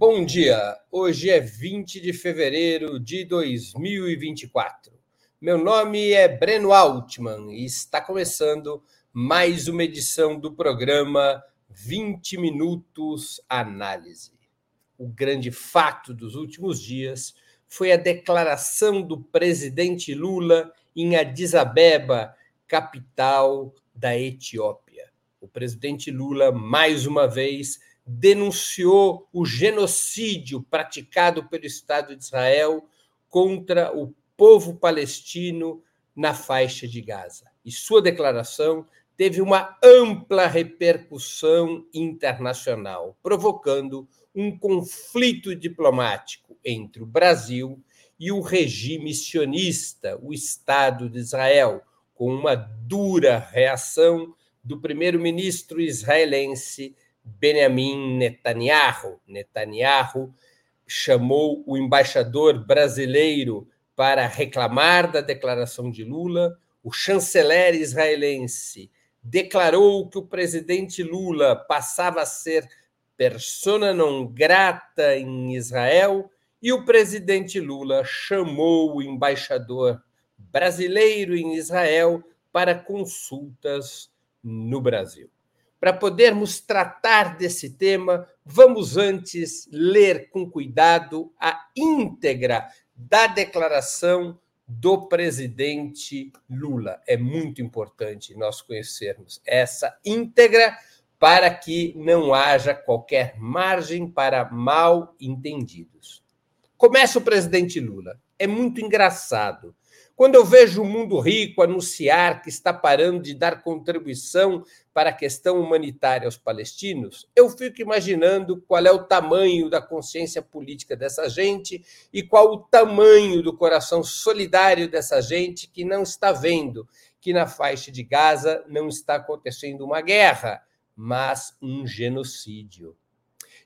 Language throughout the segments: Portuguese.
Bom dia! Hoje é 20 de fevereiro de 2024. Meu nome é Breno Altman e está começando mais uma edição do programa 20 Minutos Análise. O grande fato dos últimos dias foi a declaração do presidente Lula em Addis Abeba, capital da Etiópia. O presidente Lula, mais uma vez, denunciou o genocídio praticado pelo Estado de Israel contra o povo palestino na faixa de Gaza. E sua declaração teve uma ampla repercussão internacional, provocando um conflito diplomático entre o Brasil e o regime sionista, o Estado de Israel, com uma dura reação do primeiro-ministro israelense Benjamin Netanyahu. Netanyahu chamou o embaixador brasileiro para reclamar da declaração de Lula. O chanceler israelense declarou que o presidente Lula passava a ser persona non grata em Israel e o presidente Lula chamou o embaixador brasileiro em Israel para consultas no Brasil. Para podermos tratar desse tema, vamos antes ler com cuidado a íntegra da declaração do presidente Lula. É muito importante nós conhecermos essa íntegra para que não haja qualquer margem para mal entendidos. Começa o presidente Lula. É muito engraçado quando eu vejo o mundo rico anunciar que está parando de dar contribuição para a questão humanitária aos palestinos, eu fico imaginando qual é o tamanho da consciência política dessa gente e qual o tamanho do coração solidário dessa gente que não está vendo que na faixa de Gaza não está acontecendo uma guerra, mas um genocídio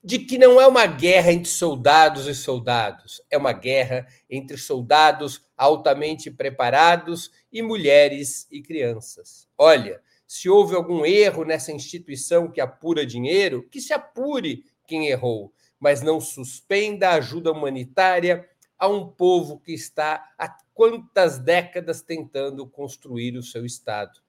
de que não é uma guerra entre soldados e soldados, é uma guerra entre soldados altamente preparados e mulheres e crianças. Olha, se houve algum erro nessa instituição que apura dinheiro, que se apure quem errou, mas não suspenda a ajuda humanitária a um povo que está há quantas décadas tentando construir o seu Estado.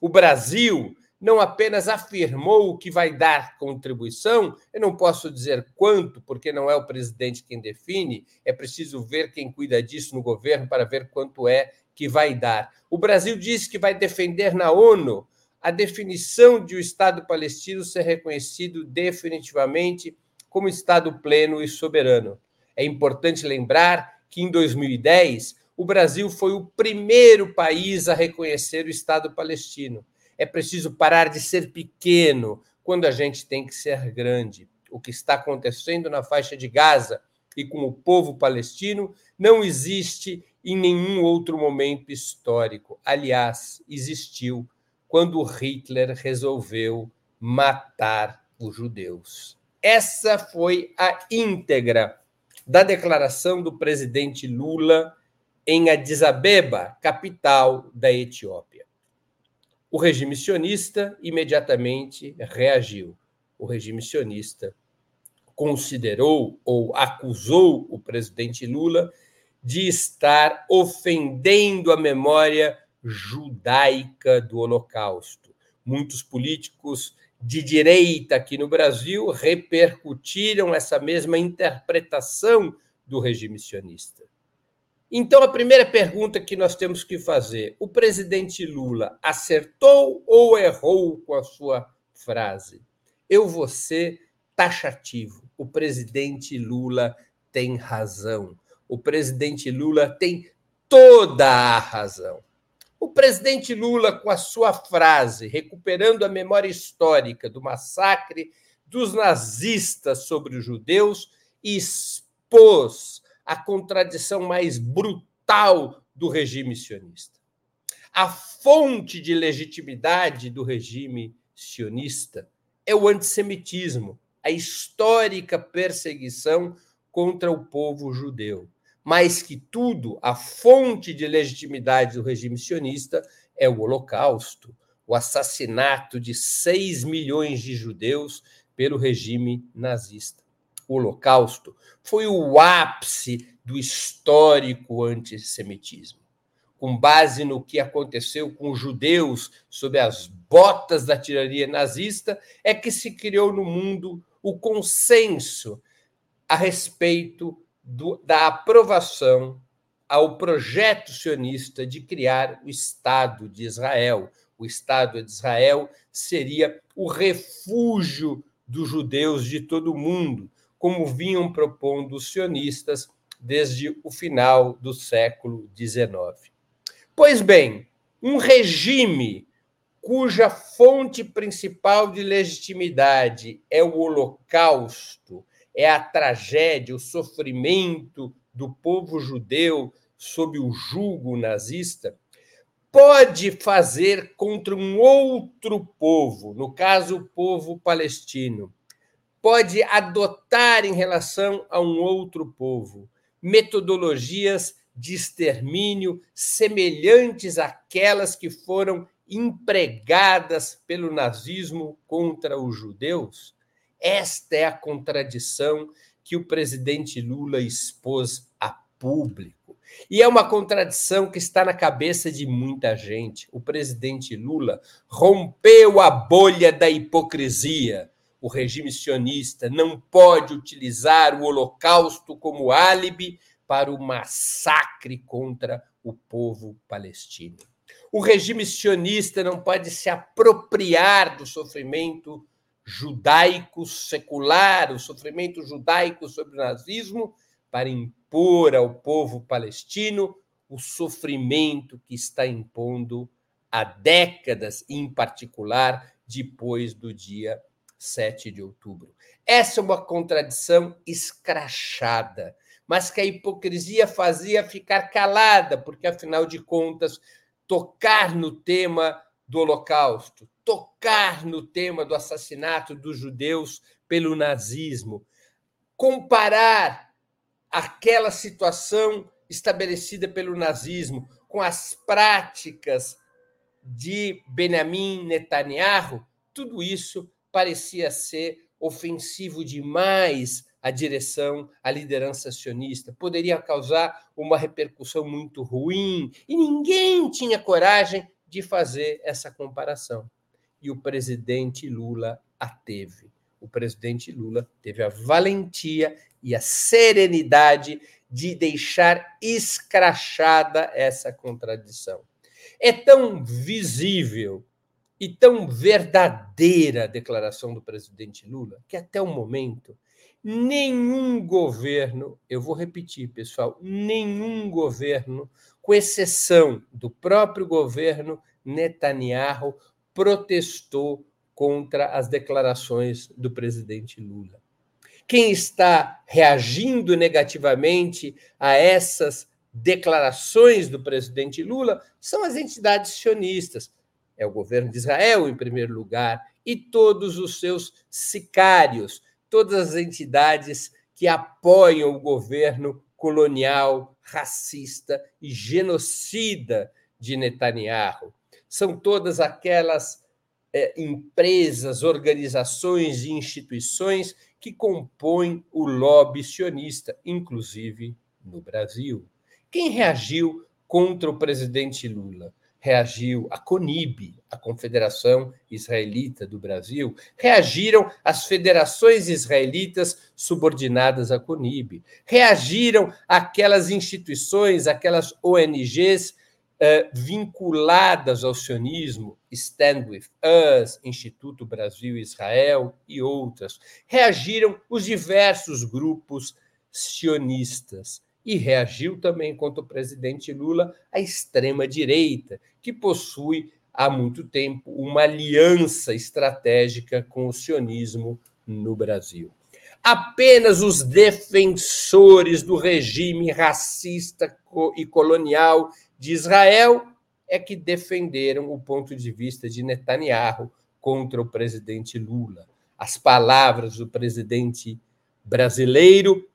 O Brasil não apenas afirmou que vai dar contribuição, eu não posso dizer quanto, porque não é o presidente quem define, é preciso ver quem cuida disso no governo para ver quanto é que vai dar. O Brasil disse que vai defender na ONU a definição de o Estado palestino ser reconhecido definitivamente como Estado pleno e soberano. É importante lembrar que em 2010 o Brasil foi o primeiro país a reconhecer o Estado palestino. É preciso parar de ser pequeno quando a gente tem que ser grande. O que está acontecendo na faixa de Gaza e com o povo palestino não existe em nenhum outro momento histórico. Aliás, existiu quando Hitler resolveu matar os judeus. Essa foi a íntegra da declaração do presidente Lula em Addis Abeba, capital da Etiópia. O regime sionista imediatamente reagiu. O regime sionista considerou ou acusou o presidente Lula de estar ofendendo a memória judaica do Holocausto. Muitos políticos de direita aqui no Brasil repercutiram essa mesma interpretação do regime sionista. Então, a primeira pergunta que nós temos que fazer: o presidente Lula acertou ou errou com a sua frase? Eu vou ser taxativo. O presidente Lula tem razão. O presidente Lula tem toda a razão. O presidente Lula, com a sua frase, recuperando a memória histórica do massacre dos nazistas sobre os judeus, expôs a contradição mais brutal do regime sionista. A fonte de legitimidade do regime sionista é o antissemitismo, a histórica perseguição contra o povo judeu. Mais que tudo, a fonte de legitimidade do regime sionista é o Holocausto, o assassinato de 6 milhões de judeus pelo regime nazista. O Holocausto, foi o ápice do histórico antissemitismo. Com base no que aconteceu com os judeus sob as botas da tirania nazista, é que se criou no mundo o consenso a respeito do, da aprovação ao projeto sionista de criar o Estado de Israel. O Estado de Israel seria o refúgio dos judeus de todo o mundo, como vinham propondo os sionistas desde o final do século XIX. Pois bem, um regime cuja fonte principal de legitimidade é o Holocausto, é a tragédia, o sofrimento do povo judeu sob o jugo nazista, pode fazer contra um outro povo, no caso o povo palestino, pode adotar em relação a um outro povo metodologias de extermínio semelhantes àquelas que foram empregadas pelo nazismo contra os judeus? Esta é a contradição que o presidente Lula expôs a público. E é uma contradição que está na cabeça de muita gente. O presidente Lula rompeu a bolha da hipocrisia. O regime sionista não pode utilizar o Holocausto como álibi para o massacre contra o povo palestino. O regime sionista não pode se apropriar do sofrimento judaico secular, o sofrimento judaico sobre o nazismo, para impor ao povo palestino o sofrimento que está impondo há décadas, em particular depois do dia 7 de outubro. Essa é uma contradição escrachada, mas que a hipocrisia fazia ficar calada, porque, afinal de contas, tocar no tema do Holocausto, tocar no tema do assassinato dos judeus pelo nazismo, comparar aquela situação estabelecida pelo nazismo com as práticas de Benjamin Netanyahu, tudo isso parecia ser ofensivo demais à direção, à liderança sionista, poderia causar uma repercussão muito ruim e ninguém tinha coragem de fazer essa comparação. E o presidente Lula a teve. O presidente Lula teve a valentia e a serenidade de deixar escrachada essa contradição. É tão visível e tão verdadeira declaração do presidente Lula que até o momento nenhum governo, eu vou repetir, pessoal, nenhum governo, com exceção do próprio governo Netanyahu, protestou contra as declarações do presidente Lula. Quem está reagindo negativamente a essas declarações do presidente Lula são as entidades sionistas. É o governo de Israel, em primeiro lugar, e todos os seus sicários, todas as entidades que apoiam o governo colonial, racista e genocida de Netanyahu. São todas aquelas é, empresas, organizações e instituições que compõem o lobby sionista, inclusive no Brasil. Quem reagiu contra o presidente Lula? Reagiu a CONIB, a Confederação Israelita do Brasil, reagiram as federações israelitas subordinadas à CONIB, reagiram aquelas instituições, aquelas ONGs uh, vinculadas ao sionismo, Stand With Us, Instituto Brasil Israel e outras, reagiram os diversos grupos sionistas. E reagiu também contra o presidente Lula a extrema-direita, que possui há muito tempo uma aliança estratégica com o sionismo no Brasil. Apenas os defensores do regime racista e colonial de Israel é que defenderam o ponto de vista de Netanyahu contra o presidente Lula. As palavras do presidente brasileiro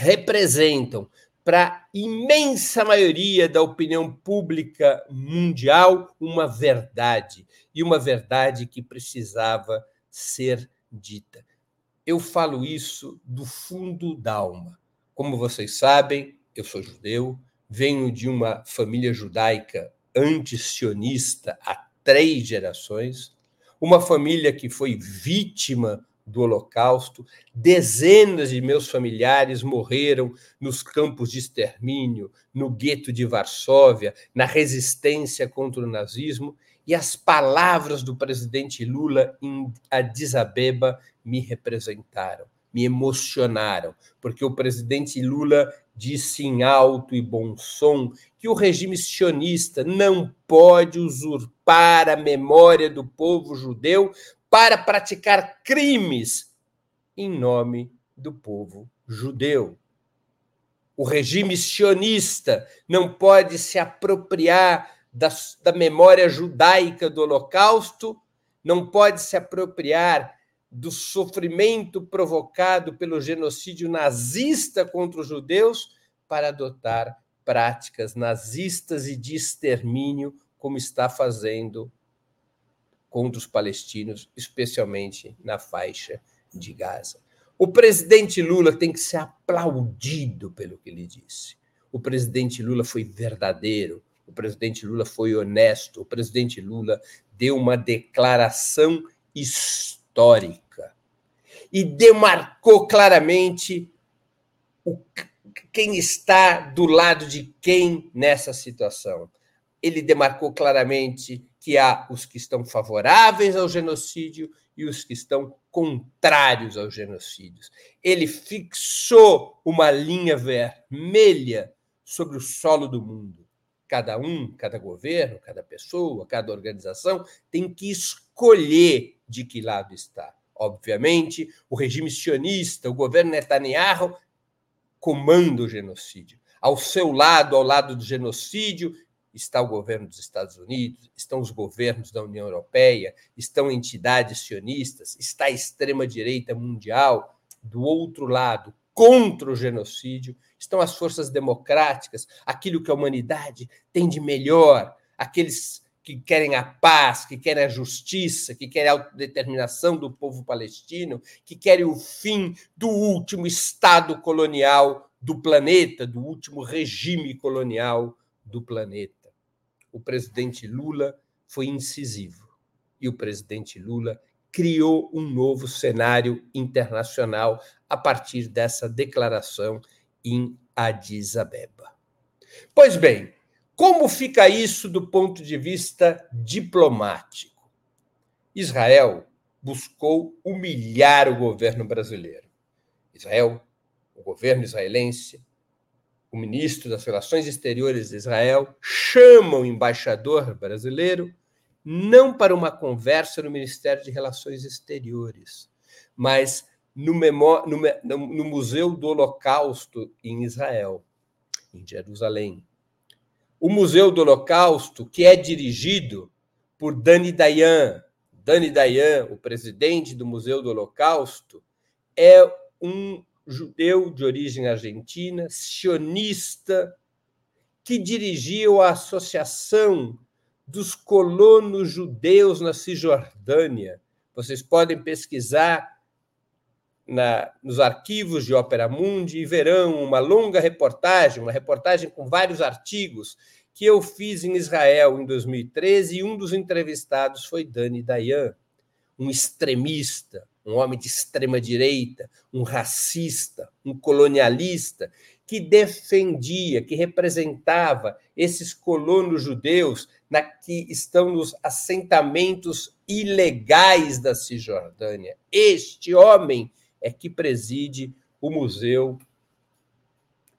representam para a imensa maioria da opinião pública mundial uma verdade, e uma verdade que precisava ser dita. eu falo isso do fundo da alma. Como vocês sabem, eu sou judeu, venho de uma família judaica antisionista há três gerações, uma família que foi vítima do Holocausto, dezenas de meus familiares morreram nos campos de extermínio, no gueto de Varsóvia, na resistência contra o nazismo, e as palavras do presidente Lula em Addis Abeba me representaram, me emocionaram, porque o presidente Lula disse em alto e bom som que o regime sionista não pode usurpar a memória do povo judeu para praticar crimes em nome do povo judeu. O regime sionista não pode se apropriar da, da memória judaica do Holocausto, não pode se apropriar do sofrimento provocado pelo genocídio nazista contra os judeus para adotar práticas nazistas e de extermínio, como está fazendo contra os palestinos, especialmente na faixa de Gaza. O presidente Lula tem que ser aplaudido pelo que ele disse. O presidente Lula foi verdadeiro, o presidente Lula foi honesto, o presidente Lula deu uma declaração histórica e demarcou claramente o, quem está do lado de quem nessa situação. Ele demarcou claramente que há os que estão favoráveis ao genocídio e os que estão contrários aos genocídios. Ele fixou uma linha vermelha sobre o solo do mundo. Cada um, cada governo, cada pessoa, cada organização tem que escolher de que lado está. Obviamente, o regime sionista, o governo Netanyahu, comanda o genocídio. Ao seu lado, ao lado do genocídio, está o governo dos Estados Unidos, estão os governos da União Europeia, estão entidades sionistas, está a extrema-direita mundial. Do outro lado, contra o genocídio, estão as forças democráticas, aquilo que a humanidade tem de melhor, aqueles que querem a paz, que querem a justiça, que querem a autodeterminação do povo palestino, que querem o fim do último Estado colonial do planeta, do último regime colonial do planeta o presidente Lula foi incisivo e o presidente Lula criou um novo cenário internacional a partir dessa declaração em Addis Abeba. Pois bem, como fica isso do ponto de vista diplomático? Israel buscou humilhar o governo brasileiro. Israel, o governo israelense, o ministro das Relações Exteriores de Israel chama o embaixador brasileiro não para uma conversa no Ministério de Relações Exteriores, mas no, memó no, no Museu do Holocausto em Israel, em Jerusalém. O Museu do Holocausto, que é dirigido por Dani Dayan. Dani Dayan, o presidente do Museu do Holocausto, é um judeu de origem argentina, sionista, que dirigiu a Associação dos Colonos Judeus na Cisjordânia. Vocês podem pesquisar na, nos arquivos de Opera Mundi e verão uma longa reportagem, uma reportagem com vários artigos que eu fiz em Israel em 2013 e um dos entrevistados foi Dani Dayan, um extremista, um homem de extrema direita, um racista, um colonialista, que defendia, que representava esses colonos judeus na, que estão nos assentamentos ilegais da Cisjordânia. Este homem é que preside o Museu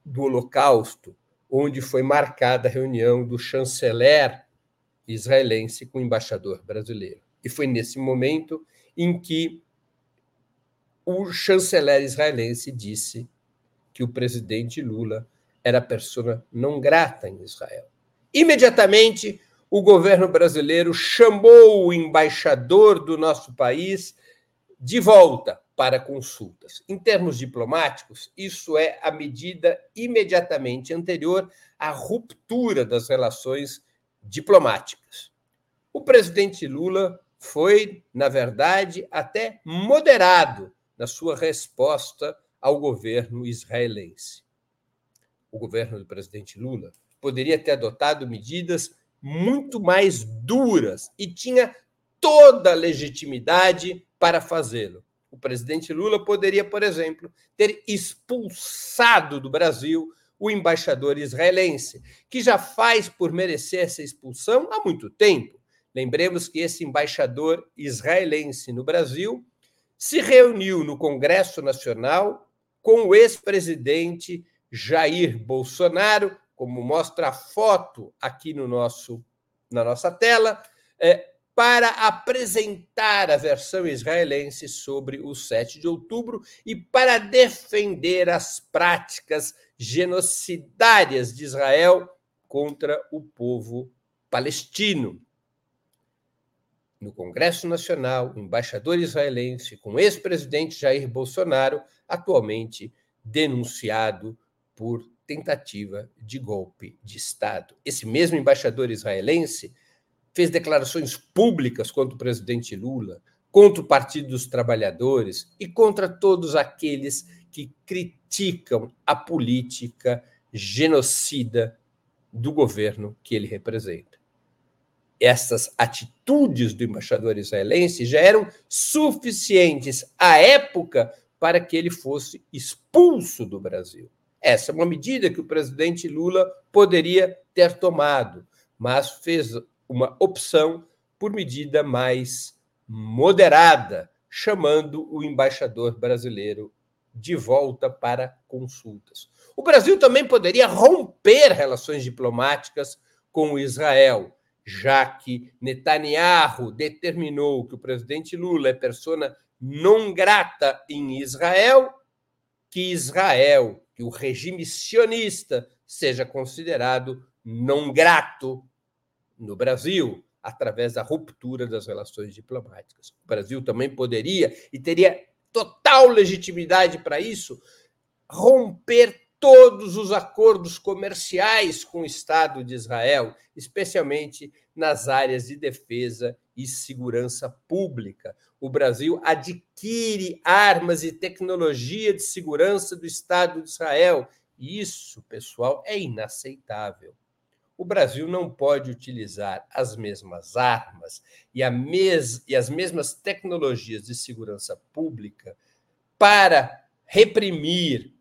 do Holocausto, onde foi marcada a reunião do chanceler israelense com o embaixador brasileiro. E foi nesse momento em que o chanceler israelense disse que o presidente Lula era persona não grata em Israel. Imediatamente, o governo brasileiro chamou o embaixador do nosso país de volta para consultas. Em termos diplomáticos, isso é a medida imediatamente anterior à ruptura das relações diplomáticas. O presidente Lula foi, na verdade, até moderado na sua resposta ao governo israelense. O governo do presidente Lula poderia ter adotado medidas muito mais duras e tinha toda a legitimidade para fazê-lo. O presidente Lula poderia, por exemplo, ter expulsado do Brasil o embaixador israelense, que já faz por merecer essa expulsão há muito tempo. Lembremos que esse embaixador israelense no Brasil se reuniu no Congresso Nacional com o ex-presidente Jair Bolsonaro, como mostra a foto aqui no nosso, na nossa tela, é, para apresentar a versão israelense sobre o 7 de outubro e para defender as práticas genocidárias de Israel contra o povo palestino. No Congresso Nacional, embaixador israelense com ex-presidente Jair Bolsonaro, atualmente denunciado por tentativa de golpe de Estado. Esse mesmo embaixador israelense fez declarações públicas contra o presidente Lula, contra o Partido dos Trabalhadores e contra todos aqueles que criticam a política genocida do governo que ele representa. Essas atitudes do embaixador israelense já eram suficientes à época para que ele fosse expulso do Brasil. Essa é uma medida que o presidente Lula poderia ter tomado, mas fez uma opção por medida mais moderada, chamando o embaixador brasileiro de volta para consultas. O Brasil também poderia romper relações diplomáticas com Israel, já que Netanyahu determinou que o presidente Lula é persona não grata em Israel, que Israel, que o regime sionista seja considerado não grato no Brasil, através da ruptura das relações diplomáticas. O Brasil também poderia e teria total legitimidade para isso romper todos os acordos comerciais com o Estado de Israel, especialmente nas áreas de defesa e segurança pública. O Brasil adquire armas e tecnologia de segurança do Estado de Israel. Isso, pessoal, é inaceitável o Brasil não pode utilizar as mesmas armas e, mes e as mesmas tecnologias de segurança pública para reprimir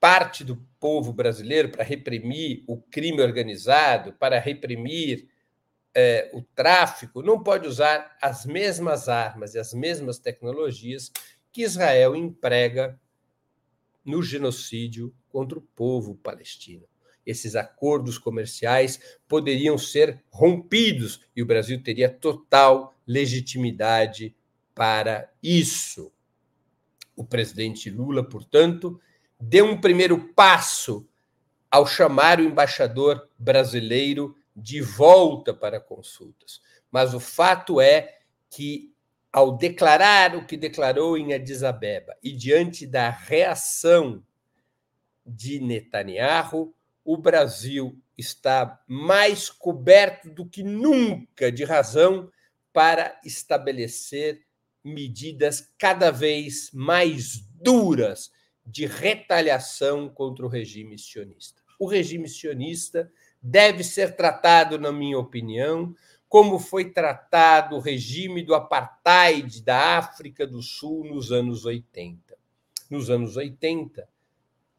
parte do povo brasileiro, para reprimir o crime organizado, para reprimir é, o tráfico, não pode usar as mesmas armas e as mesmas tecnologias que Israel emprega no genocídio contra o povo palestino esses acordos comerciais poderiam ser rompidos e o Brasil teria total legitimidade para isso. O presidente Lula, portanto, deu um primeiro passo ao chamar o embaixador brasileiro de volta para consultas. Mas o fato é que, ao declarar o que declarou em Addis Abeba e diante da reação de Netanyahu, o Brasil está mais coberto do que nunca de razão para estabelecer medidas cada vez mais duras de retaliação contra o regime sionista. O regime sionista deve ser tratado, na minha opinião, como foi tratado o regime do apartheid da África do Sul nos anos 80. Nos anos 80,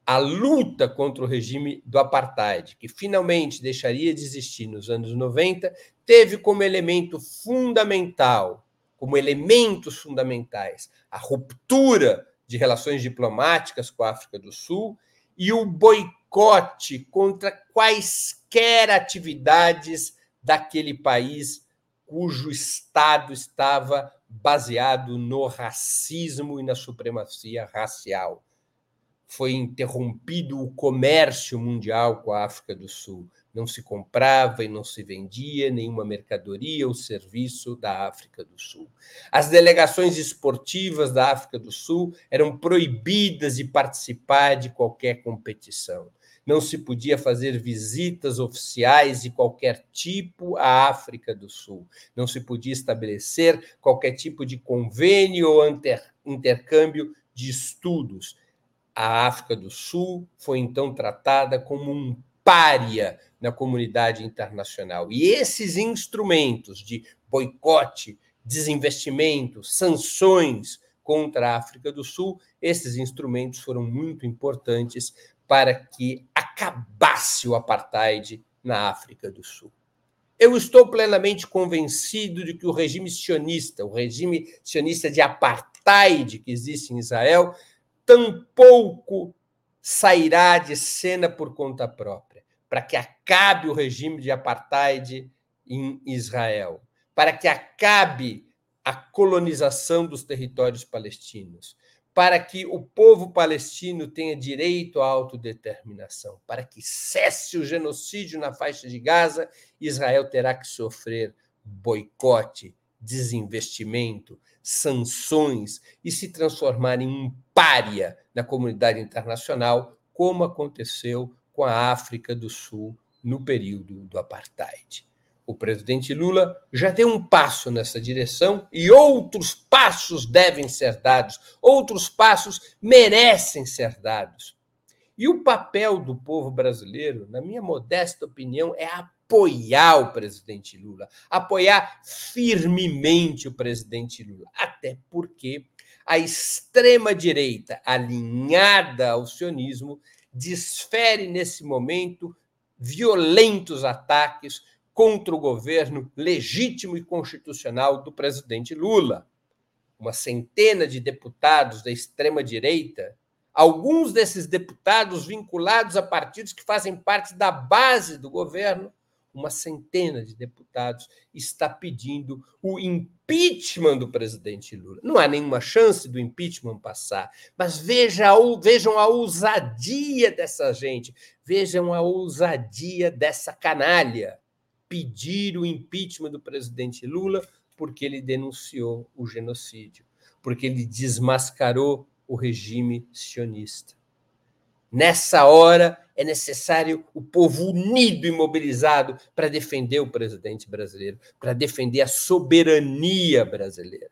a luta contra o regime do apartheid, que finalmente deixaria de existir nos anos 90, teve como elemento fundamental, como elementos fundamentais, a ruptura de relações diplomáticas com a África do Sul e o boicote contra quaisquer atividades daquele país cujo Estado estava baseado no racismo e na supremacia racial foi interrompido o comércio mundial com a África do Sul. Não se comprava e não se vendia nenhuma mercadoria ou serviço da África do Sul. As delegações esportivas da África do Sul eram proibidas de participar de qualquer competição. Não se podia fazer visitas oficiais de qualquer tipo à África do Sul. Não se podia estabelecer qualquer tipo de convênio ou intercâmbio de estudos. A África do Sul foi então tratada como um pária na comunidade internacional. E esses instrumentos de boicote, desinvestimento, sanções contra a África do Sul, esses instrumentos foram muito importantes para que acabasse o apartheid na África do Sul. Eu estou plenamente convencido de que o regime sionista, o regime sionista de apartheid que existe em Israel, tampouco sairá de cena por conta própria, para que acabe o regime de apartheid em Israel, para que acabe a colonização dos territórios palestinos, para que o povo palestino tenha direito à autodeterminação, para que cesse o genocídio na faixa de Gaza, Israel terá que sofrer boicote, desinvestimento, sanções e se transformar em um pária na comunidade internacional, como aconteceu com a África do Sul no período do apartheid o presidente Lula já deu um passo nessa direção e outros passos devem ser dados, outros passos merecem ser dados. E o papel do povo brasileiro, na minha modesta opinião, é apoiar o presidente Lula, apoiar firmemente o presidente Lula, até porque a extrema-direita alinhada ao sionismo desfere nesse momento violentos ataques contra o governo legítimo e constitucional do presidente Lula. Uma centena de deputados da extrema-direita, alguns desses deputados vinculados a partidos que fazem parte da base do governo, uma centena de deputados está pedindo o impeachment do presidente Lula. Não há nenhuma chance do impeachment passar, mas veja, vejam a ousadia dessa gente, vejam a ousadia dessa canalha pedir o impeachment do presidente Lula porque ele denunciou o genocídio, porque ele desmascarou o regime sionista. Nessa hora é necessário o povo unido e mobilizado para defender o presidente brasileiro, para defender a soberania brasileira.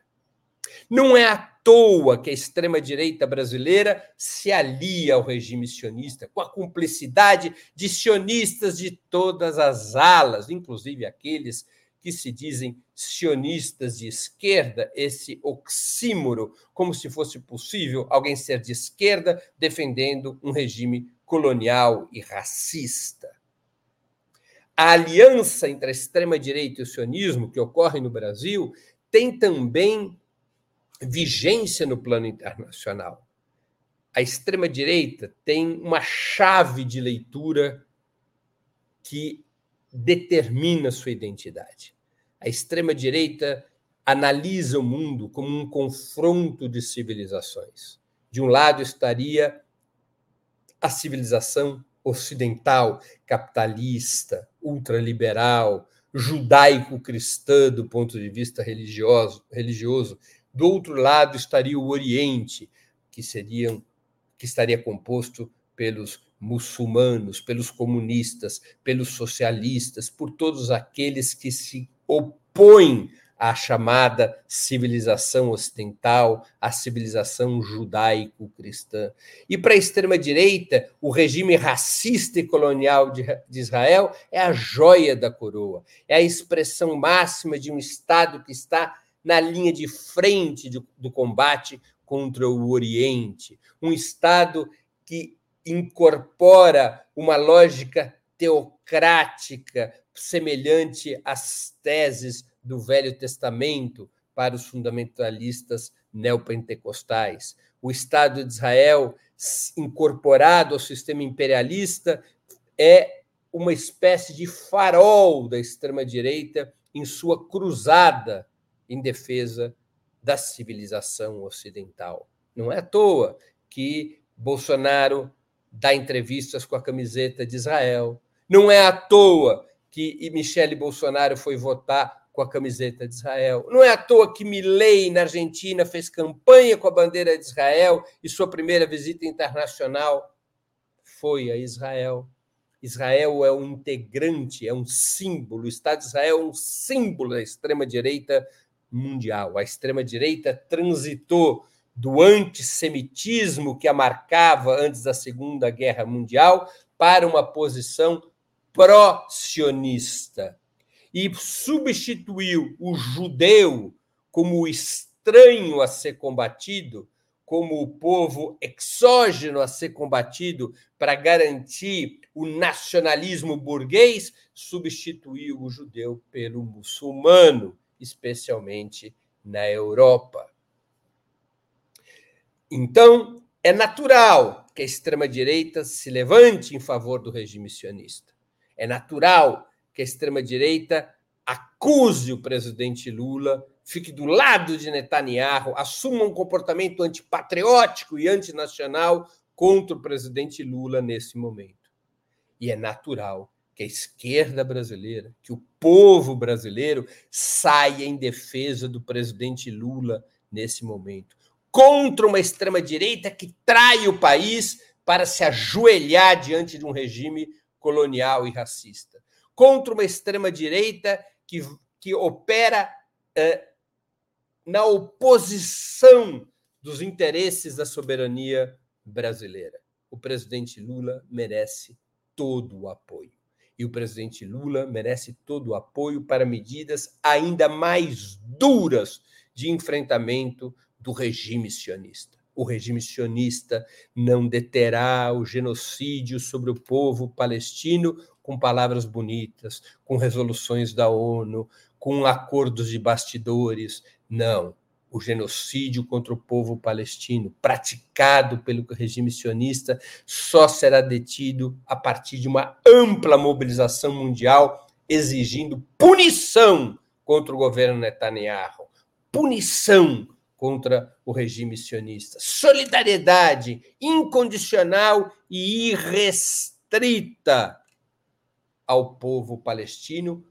Não é à toa que a extrema-direita brasileira se alia ao regime sionista, com a cumplicidade de sionistas de todas as alas, inclusive aqueles que se dizem sionistas de esquerda, esse oxímoro, como se fosse possível alguém ser de esquerda defendendo um regime colonial e racista. A aliança entre a extrema-direita e o sionismo que ocorre no Brasil tem também vigência no plano internacional. A extrema-direita tem uma chave de leitura que determina sua identidade. A extrema-direita analisa o mundo como um confronto de civilizações. De um lado estaria a civilização ocidental, capitalista, ultraliberal, judaico-cristã do ponto de vista religioso, religioso do outro lado estaria o Oriente, que seriam que estaria composto pelos muçulmanos, pelos comunistas, pelos socialistas, por todos aqueles que se opõem à chamada civilização ocidental, à civilização judaico-cristã. E para a extrema-direita, o regime racista e colonial de, Israel é a joia da coroa, é a expressão máxima de um Estado que está na linha de frente do combate contra o Oriente, um Estado que incorpora uma lógica teocrática semelhante às teses do Velho Testamento para os fundamentalistas neopentecostais. O Estado de Israel, incorporado ao sistema imperialista, é uma espécie de farol da extrema-direita em sua cruzada em defesa da civilização ocidental. Não é à toa que Bolsonaro dá entrevistas com a camiseta de Israel. Não é à toa que Michele Bolsonaro foi votar com a camiseta de Israel. Não é à toa que Milley, na Argentina, fez campanha com a bandeira de Israel e sua primeira visita internacional foi a Israel. Israel é um integrante, é um símbolo, o Estado de Israel é um símbolo da extrema-direita mundial. A extrema-direita transitou do antissemitismo que a marcava antes da Segunda Guerra Mundial para uma posição pró-sionista e substituiu o judeu como o estranho a ser combatido, como o povo exógeno a ser combatido para garantir o nacionalismo burguês, substituiu o judeu pelo muçulmano, especialmente na Europa. Então, é natural que a extrema-direita se levante em favor do regime sionista. É natural que a extrema-direita acuse o presidente Lula, fique do lado de Netanyahu, assuma um comportamento antipatriótico e antinacional contra o presidente Lula nesse momento. E é natural que a esquerda brasileira, que o povo brasileiro saia em defesa do presidente Lula nesse momento contra uma extrema-direita que trai o país para se ajoelhar diante de um regime colonial e racista, contra uma extrema-direita que, que opera eh, na oposição dos interesses da soberania brasileira. O presidente Lula merece todo o apoio. E o presidente Lula merece todo o apoio para medidas ainda mais duras de enfrentamento do regime sionista. O regime sionista não deterá o genocídio sobre o povo palestino com palavras bonitas, com resoluções da ONU, com acordos de bastidores. Não. O genocídio contra o povo palestino, praticado pelo regime sionista, só será detido a partir de uma ampla mobilização mundial exigindo punição contra o governo Netanyahu, punição contra o regime sionista. Solidariedade incondicional e irrestrita ao povo palestino,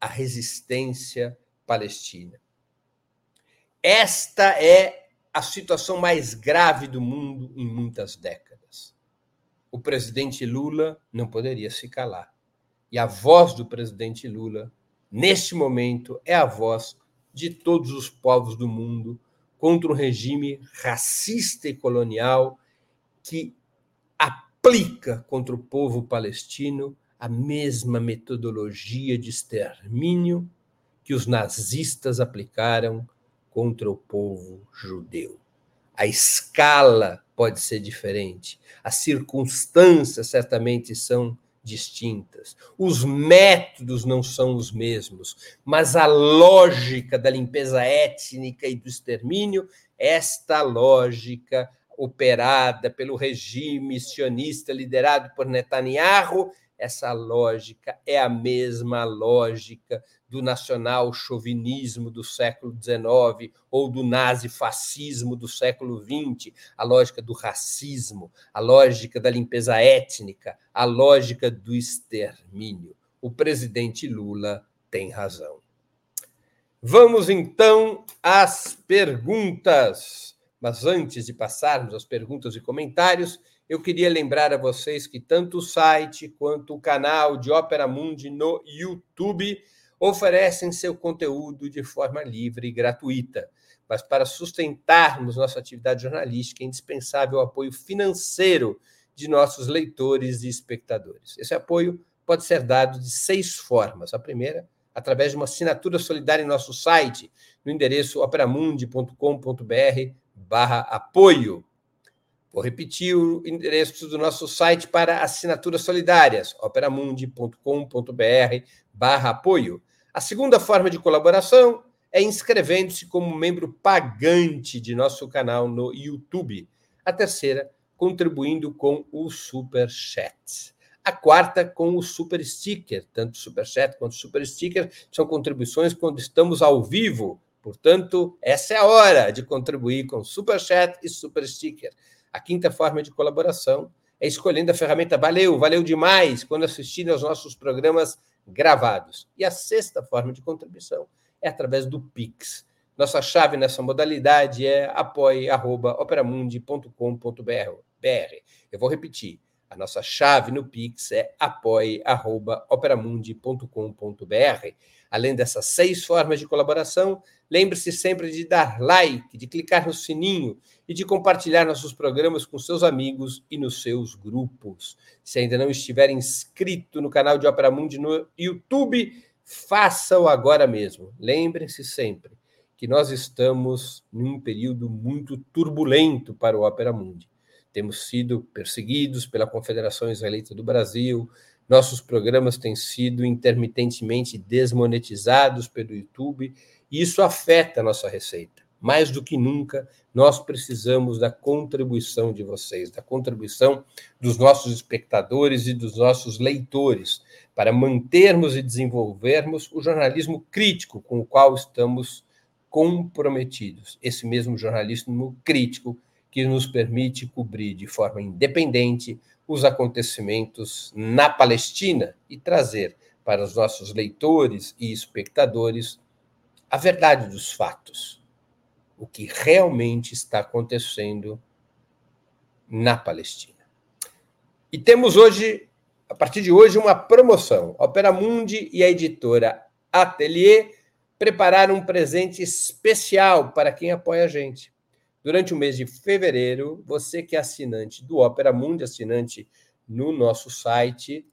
à resistência palestina. Esta é a situação mais grave do mundo em muitas décadas. O presidente Lula não poderia se calar. E a voz do presidente Lula, neste momento, é a voz de todos os povos do mundo contra um regime racista e colonial que aplica contra o povo palestino a mesma metodologia de extermínio que os nazistas aplicaram contra o povo judeu. A escala pode ser diferente, as circunstâncias certamente são distintas. Os métodos não são os mesmos, mas a lógica da limpeza étnica e do extermínio, esta lógica operada pelo regime sionista liderado por Netanyahu, essa lógica é a mesma lógica do nacional chauvinismo do século XIX ou do nazifascismo do século XX, a lógica do racismo, a lógica da limpeza étnica, a lógica do extermínio. O presidente Lula tem razão. Vamos então às perguntas. Mas antes de passarmos às perguntas e comentários, eu queria lembrar a vocês que tanto o site quanto o canal de Ópera Mundi no YouTube oferecem seu conteúdo de forma livre e gratuita. Mas para sustentarmos nossa atividade jornalística é indispensável o apoio financeiro de nossos leitores e espectadores. Esse apoio pode ser dado de seis formas. A primeira, através de uma assinatura solidária em nosso site, no endereço operamundi.com.br barra apoio. Vou repetir o endereço do nosso site para assinaturas solidárias, operamundi.com.br barra apoio. A segunda forma de colaboração é inscrevendo-se como membro pagante de nosso canal no YouTube. A terceira, contribuindo com o Super Chat. A quarta, com o Super Sticker. Tanto Super Chat quanto Super Sticker são contribuições quando estamos ao vivo. Portanto, essa é a hora de contribuir com Super Chat e Super Sticker. A quinta forma de colaboração é escolhendo a ferramenta Valeu, valeu demais quando assistindo aos nossos programas gravados. E a sexta forma de contribuição é através do Pix. Nossa chave nessa modalidade é apoie.operamundi.com.br. Eu vou repetir. A nossa chave no Pix é apoie.operamundi.com.br. Além dessas seis formas de colaboração, Lembre-se sempre de dar like, de clicar no sininho e de compartilhar nossos programas com seus amigos e nos seus grupos. Se ainda não estiver inscrito no canal de Opera Mundi no YouTube, faça-o agora mesmo. Lembre-se sempre que nós estamos num período muito turbulento para o Opera Mundi. Temos sido perseguidos pela Confederação Israelita do Brasil, nossos programas têm sido intermitentemente desmonetizados pelo YouTube e isso afeta a nossa receita. Mais do que nunca, nós precisamos da contribuição de vocês, da contribuição dos nossos espectadores e dos nossos leitores, para mantermos e desenvolvermos o jornalismo crítico com o qual estamos comprometidos. Esse mesmo jornalismo crítico que nos permite cobrir de forma independente os acontecimentos na Palestina e trazer para os nossos leitores e espectadores a verdade dos fatos, o que realmente está acontecendo na Palestina. E temos hoje, a partir de hoje, uma promoção. A Opera Mundi e a editora Atelier prepararam um presente especial para quem apoia a gente. Durante o mês de fevereiro, você que é assinante do Opera Mundi, assinante no nosso site,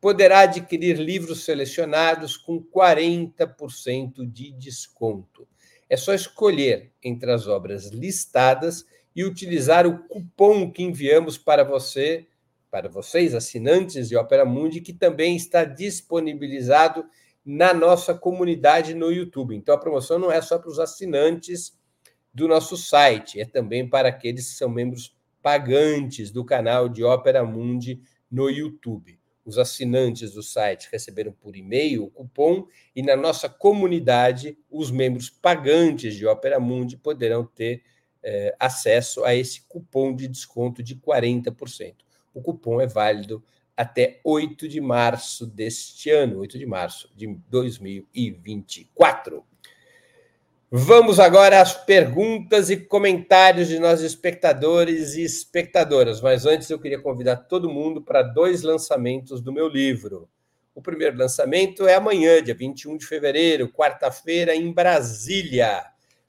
poderá adquirir livros selecionados com 40% de desconto. É só escolher entre as obras listadas e utilizar o cupom que enviamos para você, para vocês assinantes de Opera Mundi, que também está disponibilizado na nossa comunidade no YouTube. Então a promoção não é só para os assinantes do nosso site, é também para aqueles que são membros pagantes do canal de Opera Mundi no YouTube os assinantes do site receberam por e-mail o cupom e na nossa comunidade os membros pagantes de Opera Mundi poderão ter eh, acesso a esse cupom de desconto de 40%. O cupom é válido até 8 de março deste ano, 8 de março de 2024. Vamos agora às perguntas e comentários de nossos espectadores e espectadoras. Mas antes eu queria convidar todo mundo para dois lançamentos do meu livro. O primeiro lançamento é amanhã, dia 21 de fevereiro, quarta-feira, em Brasília.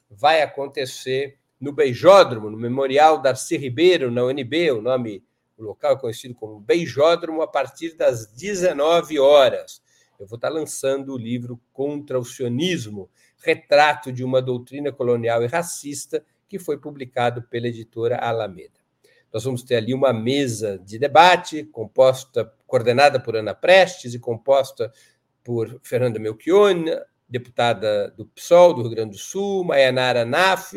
Vai acontecer no Beijódromo, no Memorial Darcy Ribeiro, na UNB, o nome, o local é conhecido como Beijódromo, a partir das 19 horas. Eu vou estar lançando o livro Contra o Sionismo Retrato de uma Doutrina Colonial e Racista, que foi publicado pela editora Alameda. Nós vamos ter ali uma mesa de debate composta, coordenada por Ana Prestes e composta por Fernanda Melchione, deputada do PSOL do Rio Grande do Sul, Mayanara Naf,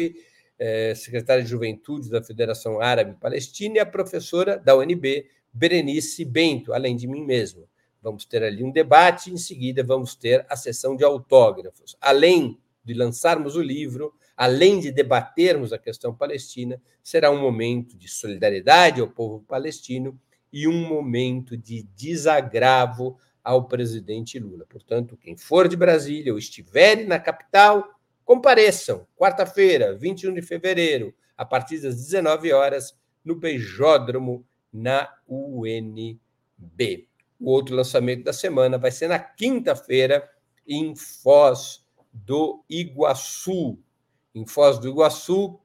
eh, secretária de Juventude da Federação Árabe Palestina, e a professora da UNB, Berenice Bento, além de mim mesmo. Vamos ter ali um debate, em seguida vamos ter a sessão de autógrafos. Além de lançarmos o livro, além de debatermos a questão palestina, será um momento de solidariedade ao povo palestino e um momento de desagravo ao presidente Lula. Portanto, quem for de Brasília ou estiver na capital, compareçam, quarta-feira, 21 de fevereiro, a partir das 19 horas, no Beijódromo, na UNB. O outro lançamento da semana vai ser na quinta-feira, em Foz do Iguaçu. Em Foz do Iguaçu,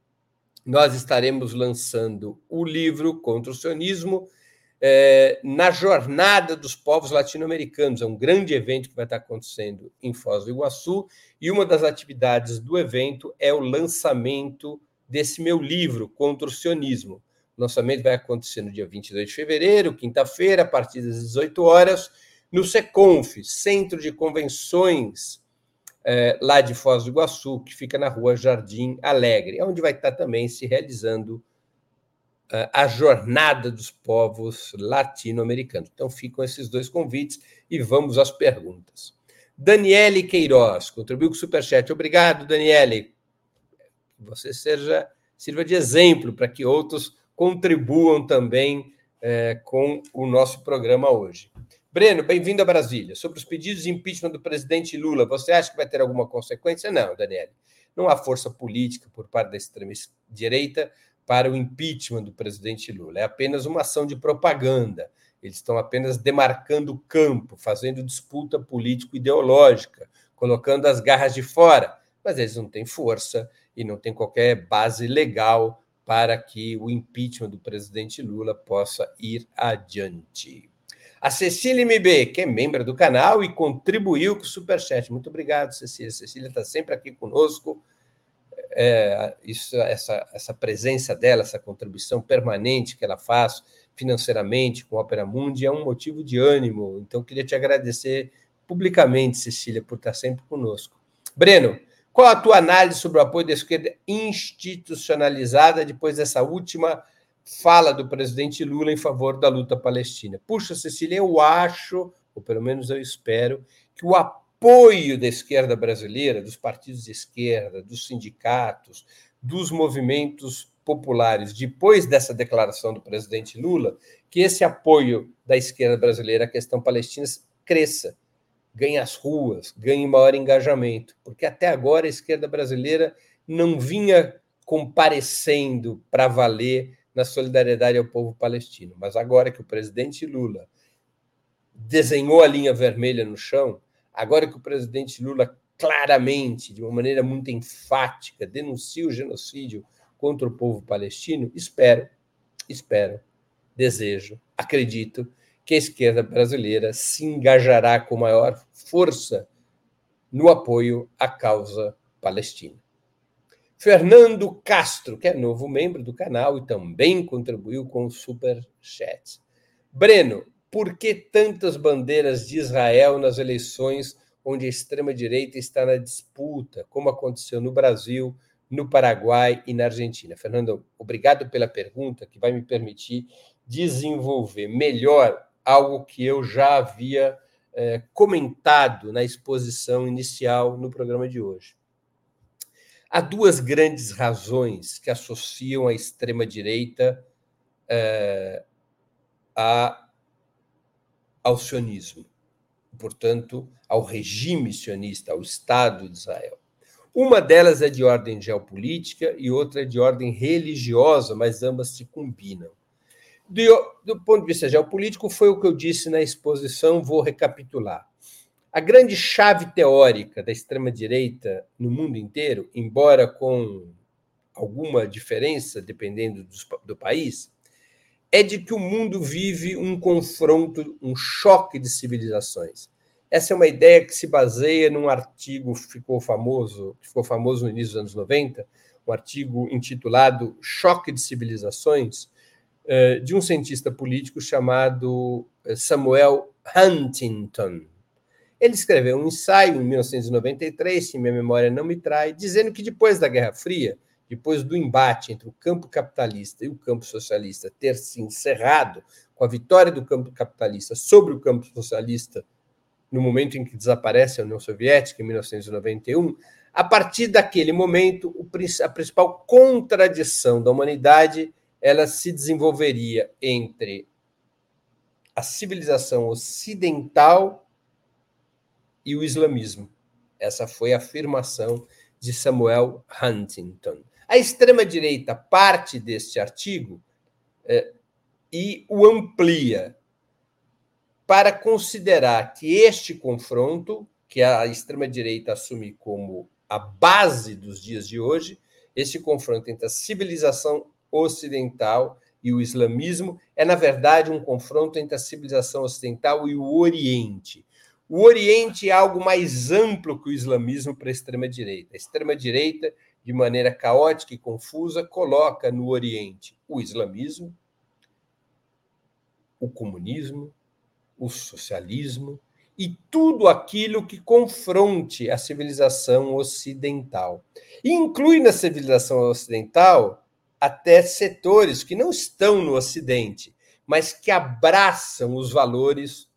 nós estaremos lançando o livro Contra o Sionismo é, na Jornada dos Povos Latino-Americanos. É um grande evento que vai estar acontecendo em Foz do Iguaçu, e uma das atividades do evento é o lançamento desse meu livro, Contra o Sionismo. Lançamento vai acontecer no dia 22 de fevereiro, quinta-feira, a partir das 18 horas, no SECONF, Centro de Convenções é, lá de Foz do Iguaçu, que fica na rua Jardim Alegre, onde vai estar também se realizando é, a Jornada dos Povos Latino-Americanos. Então ficam esses dois convites e vamos às perguntas. Daniele Queiroz contribuiu com o Superchat. Obrigado, Daniele. Você seja, sirva de exemplo para que outros contribuam também é, com o nosso programa hoje. Breno, bem-vindo a Brasília. Sobre os pedidos de impeachment do presidente Lula, você acha que vai ter alguma consequência? Não, Daniel. Não há força política por parte da extrema-direita para o impeachment do presidente Lula. É apenas uma ação de propaganda. Eles estão apenas demarcando o campo, fazendo disputa político-ideológica, colocando as garras de fora, mas eles não têm força e não têm qualquer base legal para que o impeachment do presidente Lula possa ir adiante. A Cecília MB, que é membro do canal e contribuiu com o Superchat. Muito obrigado, Cecília. Cecília está sempre aqui conosco. É, isso, essa, essa presença dela, essa contribuição permanente que ela faz financeiramente com a Opera Mundi é um motivo de ânimo. Então, queria te agradecer publicamente, Cecília, por estar sempre conosco. Breno, qual a tua análise sobre o apoio da esquerda institucionalizada depois dessa última fala do presidente Lula em favor da luta palestina. Puxa, Cecília, eu acho, ou pelo menos eu espero, que o apoio da esquerda brasileira, dos partidos de esquerda, dos sindicatos, dos movimentos populares, depois dessa declaração do presidente Lula, que esse apoio da esquerda brasileira à questão palestina cresça, ganhe as ruas, ganhe maior engajamento, porque até agora a esquerda brasileira não vinha comparecendo para valer na solidariedade ao povo palestino. Mas agora que o presidente Lula desenhou a linha vermelha no chão, agora que o presidente Lula claramente, de uma maneira muito enfática, denuncia o genocídio contra o povo palestino, espero, espero, desejo, acredito que a esquerda brasileira se engajará com maior força no apoio à causa palestina. Fernando Castro, que é novo membro do canal e também contribuiu com o Super Chat. Breno, por que tantas bandeiras de Israel nas eleições onde a extrema-direita está na disputa, como aconteceu no Brasil, no Paraguai e na Argentina? Fernando, obrigado pela pergunta, que vai me permitir desenvolver melhor algo que eu já havia é, comentado na exposição inicial no programa de hoje. Há duas grandes razões que associam a extrema-direita é, ao sionismo, portanto, ao regime sionista, ao Estado de Israel. Uma delas é de ordem geopolítica e outra é de ordem religiosa, mas ambas se combinam. Do, do ponto de vista geopolítico, foi o que eu disse na exposição, vou recapitular. A grande chave teórica da extrema-direita no mundo inteiro, embora com alguma diferença dependendo do, do país, é de que o mundo vive um confronto, um choque de civilizações. Essa é uma ideia que se baseia num artigo que ficou famoso, que ficou famoso no início dos anos 90, um artigo intitulado Choque de Civilizações, de um cientista político chamado eh, Samuel Huntington. Ele escreveu um ensaio em 1993, se minha memória não me trai, dizendo que depois da Guerra Fria, depois do embate entre o campo capitalista e o campo socialista ter se encerrado com a vitória do campo capitalista sobre o campo socialista no momento em que desaparece a União Soviética, em 1991, a partir daquele momento, a principal contradição da humanidade ela se desenvolveria entre a civilização ocidental e o islamismo. Essa foi a afirmação de Samuel Huntington. A extrema-direita parte deste artigo é, e o amplia para considerar que este confronto, que a extrema-direita assume como a base dos dias de hoje, este confronto entre a civilização ocidental e o islamismo é, na verdade, um confronto entre a civilização ocidental e o Oriente. O Oriente é algo mais amplo que o islamismo para a extrema-direita. A extrema-direita, de maneira caótica e confusa, coloca no Oriente o islamismo, o comunismo, o socialismo e tudo aquilo que confronte a civilização ocidental. E inclui na civilização ocidental até setores que não estão no Ocidente, mas que abraçam os valores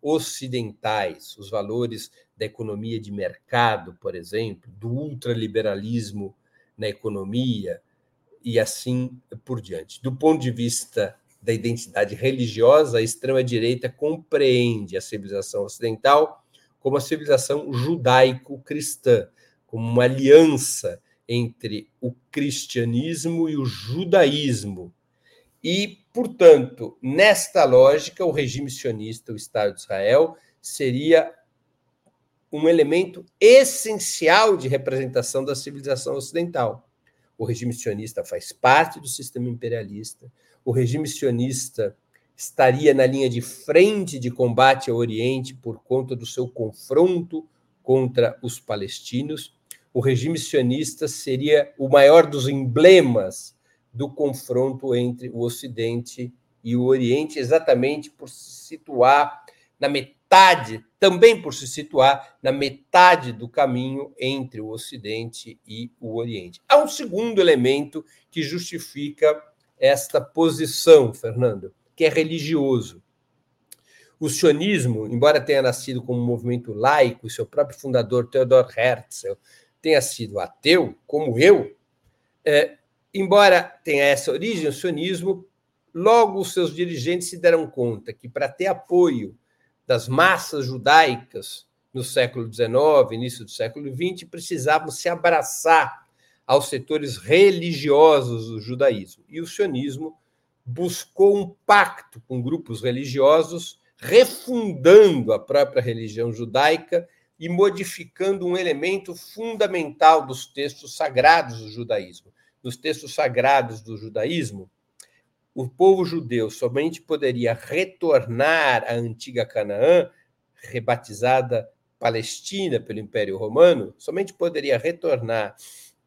ocidentais, os valores da economia de mercado, por exemplo, do ultraliberalismo na economia e assim por diante. Do ponto de vista da identidade religiosa, a extrema-direita compreende a civilização ocidental como a civilização judaico-cristã, como uma aliança entre o cristianismo e o judaísmo, e, portanto, nesta lógica, o regime sionista, o Estado de Israel, seria um elemento essencial de representação da civilização ocidental. O regime sionista faz parte do sistema imperialista. O regime sionista estaria na linha de frente de combate ao Oriente por conta do seu confronto contra os palestinos. O regime sionista seria o maior dos emblemas do confronto entre o Ocidente e o Oriente, exatamente por se situar na metade, também por se situar na metade do caminho entre o Ocidente e o Oriente. Há um segundo elemento que justifica esta posição, Fernando, que é religioso. O sionismo, embora tenha nascido como um movimento laico, seu próprio fundador, Theodor Herzl, tenha sido ateu, como eu, é, embora tenha essa origem, o sionismo, logo os seus dirigentes se deram conta que para ter apoio das massas judaicas no século XIX, início do século XX, precisavam se abraçar aos setores religiosos do judaísmo. E o sionismo buscou um pacto com grupos religiosos, refundando a própria religião judaica e modificando um elemento fundamental dos textos sagrados do judaísmo. Nos textos sagrados do judaísmo, o povo judeu somente poderia retornar à antiga Canaã, rebatizada Palestina pelo Império Romano, somente poderia retornar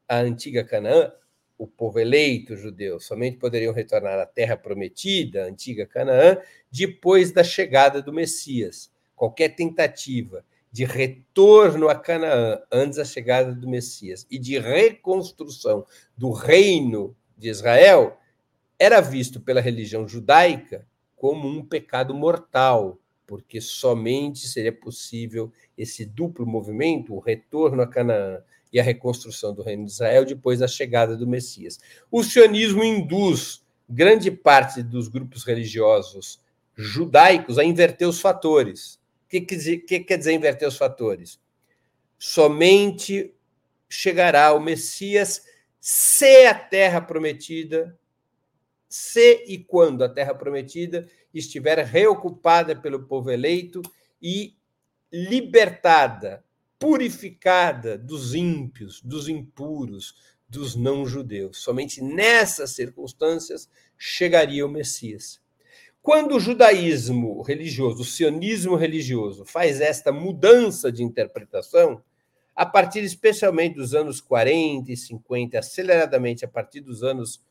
à antiga Canaã o povo eleito judeu somente poderiam retornar à terra prometida, a antiga Canaã, depois da chegada do Messias. Qualquer tentativa de retorno a Canaã antes da chegada do Messias e de reconstrução do reino de Israel era visto pela religião judaica como um pecado mortal, porque somente seria possível esse duplo movimento, o retorno a Canaã e a reconstrução do reino de Israel depois da chegada do Messias. O sionismo induz grande parte dos grupos religiosos judaicos a inverter os fatores. O que, que, que quer dizer inverter os fatores? Somente chegará o Messias se a terra prometida, se e quando a terra prometida estiver reocupada pelo povo eleito e libertada purificada dos ímpios, dos impuros, dos não-judeus. Somente nessas circunstâncias chegaria o Messias. Quando o judaísmo religioso, o sionismo religioso, faz esta mudança de interpretação, a partir especialmente dos anos 40 e 50, aceleradamente a partir dos anos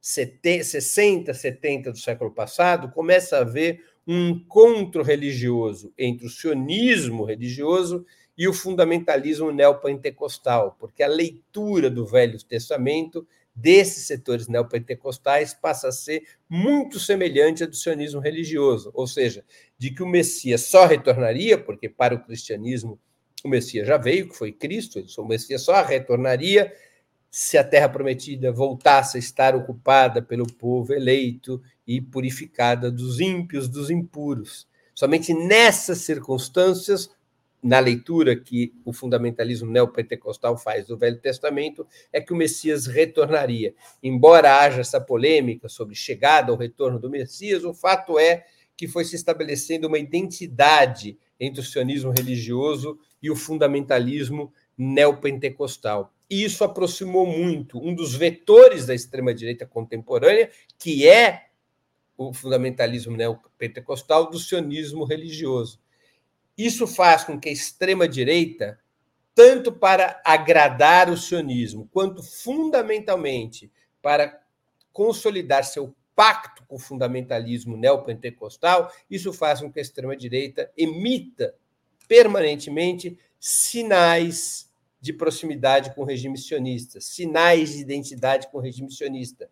60, 70 do século passado, começa a haver um encontro religioso entre o sionismo religioso e o fundamentalismo neopentecostal, porque a leitura do Velho Testamento desses setores neopentecostais passa a ser muito semelhante à do sionismo religioso, ou seja, de que o Messias só retornaria, porque para o cristianismo o Messias já veio, que foi Cristo, o Messias só retornaria se a terra prometida voltasse a estar ocupada pelo povo eleito e purificada dos ímpios, dos impuros. Somente nessas circunstâncias na leitura que o fundamentalismo neopentecostal faz do Velho Testamento, é que o Messias retornaria. Embora haja essa polêmica sobre chegada ou retorno do Messias, o fato é que foi se estabelecendo uma identidade entre o sionismo religioso e o fundamentalismo neopentecostal. E isso aproximou muito um dos vetores da extrema-direita contemporânea, que é o fundamentalismo neopentecostal, do sionismo religioso. Isso faz com que a extrema-direita, tanto para agradar o sionismo, quanto fundamentalmente para consolidar seu pacto com o fundamentalismo neopentecostal, isso faz com que a extrema-direita emita permanentemente sinais de proximidade com o regime sionista, sinais de identidade com o regime sionista.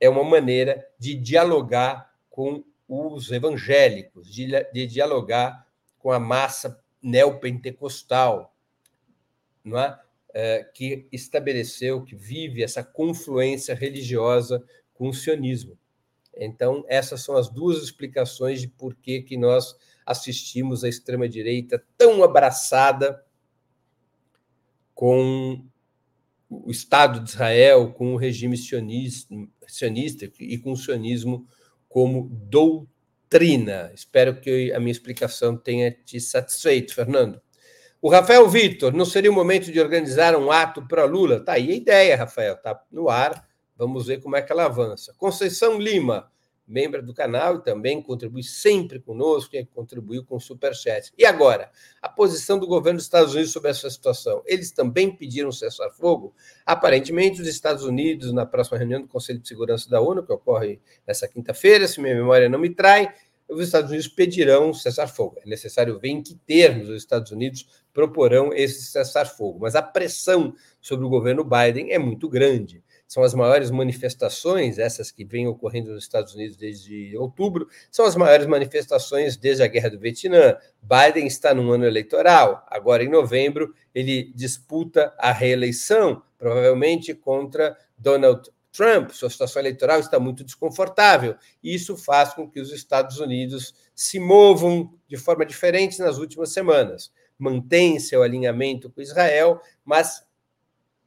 É uma maneira de dialogar com os evangélicos, de, de dialogar com a massa neopentecostal, não é? é? que estabeleceu, que vive essa confluência religiosa com o sionismo. Então, essas são as duas explicações de por que, que nós assistimos a extrema-direita tão abraçada com o Estado de Israel, com o regime sionista, sionista e com o sionismo como doutrina doutrina. Espero que a minha explicação tenha te satisfeito, Fernando. O Rafael Vitor, não seria o momento de organizar um ato para Lula? Tá aí a ideia, Rafael, tá no ar. Vamos ver como é que ela avança. Conceição Lima, membro do canal e também contribui sempre conosco e contribuiu com o Superchat. E agora, a posição do governo dos Estados Unidos sobre essa situação? Eles também pediram cessar-fogo? Aparentemente, os Estados Unidos, na próxima reunião do Conselho de Segurança da ONU, que ocorre nessa quinta-feira, se minha memória não me trai, os Estados Unidos pedirão cessar-fogo. É necessário ver em que termos os Estados Unidos proporão esse cessar-fogo. Mas a pressão sobre o governo Biden é muito grande são as maiores manifestações, essas que vêm ocorrendo nos Estados Unidos desde outubro, são as maiores manifestações desde a Guerra do Vietnã. Biden está num ano eleitoral, agora em novembro ele disputa a reeleição, provavelmente contra Donald Trump. Sua situação eleitoral está muito desconfortável, e isso faz com que os Estados Unidos se movam de forma diferente nas últimas semanas. Mantém seu alinhamento com Israel, mas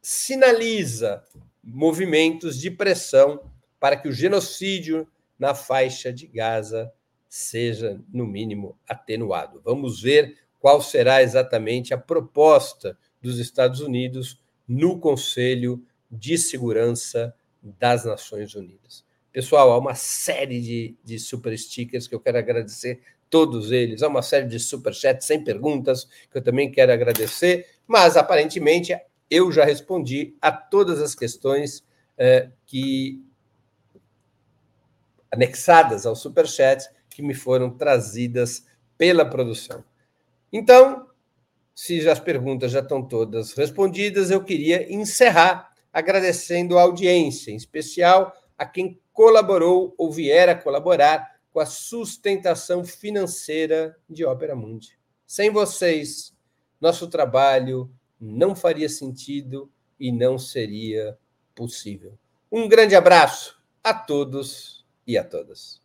sinaliza movimentos de pressão para que o genocídio na faixa de Gaza seja, no mínimo, atenuado. Vamos ver qual será exatamente a proposta dos Estados Unidos no Conselho de Segurança das Nações Unidas. Pessoal, há uma série de, de super stickers que eu quero agradecer todos eles. Há uma série de super chats sem perguntas que eu também quero agradecer, mas aparentemente eu já respondi a todas as questões é, que anexadas ao superchat que me foram trazidas pela produção. Então, se as perguntas já estão todas respondidas, eu queria encerrar agradecendo a audiência, em especial a quem colaborou ou vier a colaborar com a sustentação financeira de Ópera Mundi. Sem vocês, nosso trabalho não faria sentido e não seria possível. Um grande abraço a todos e a todas.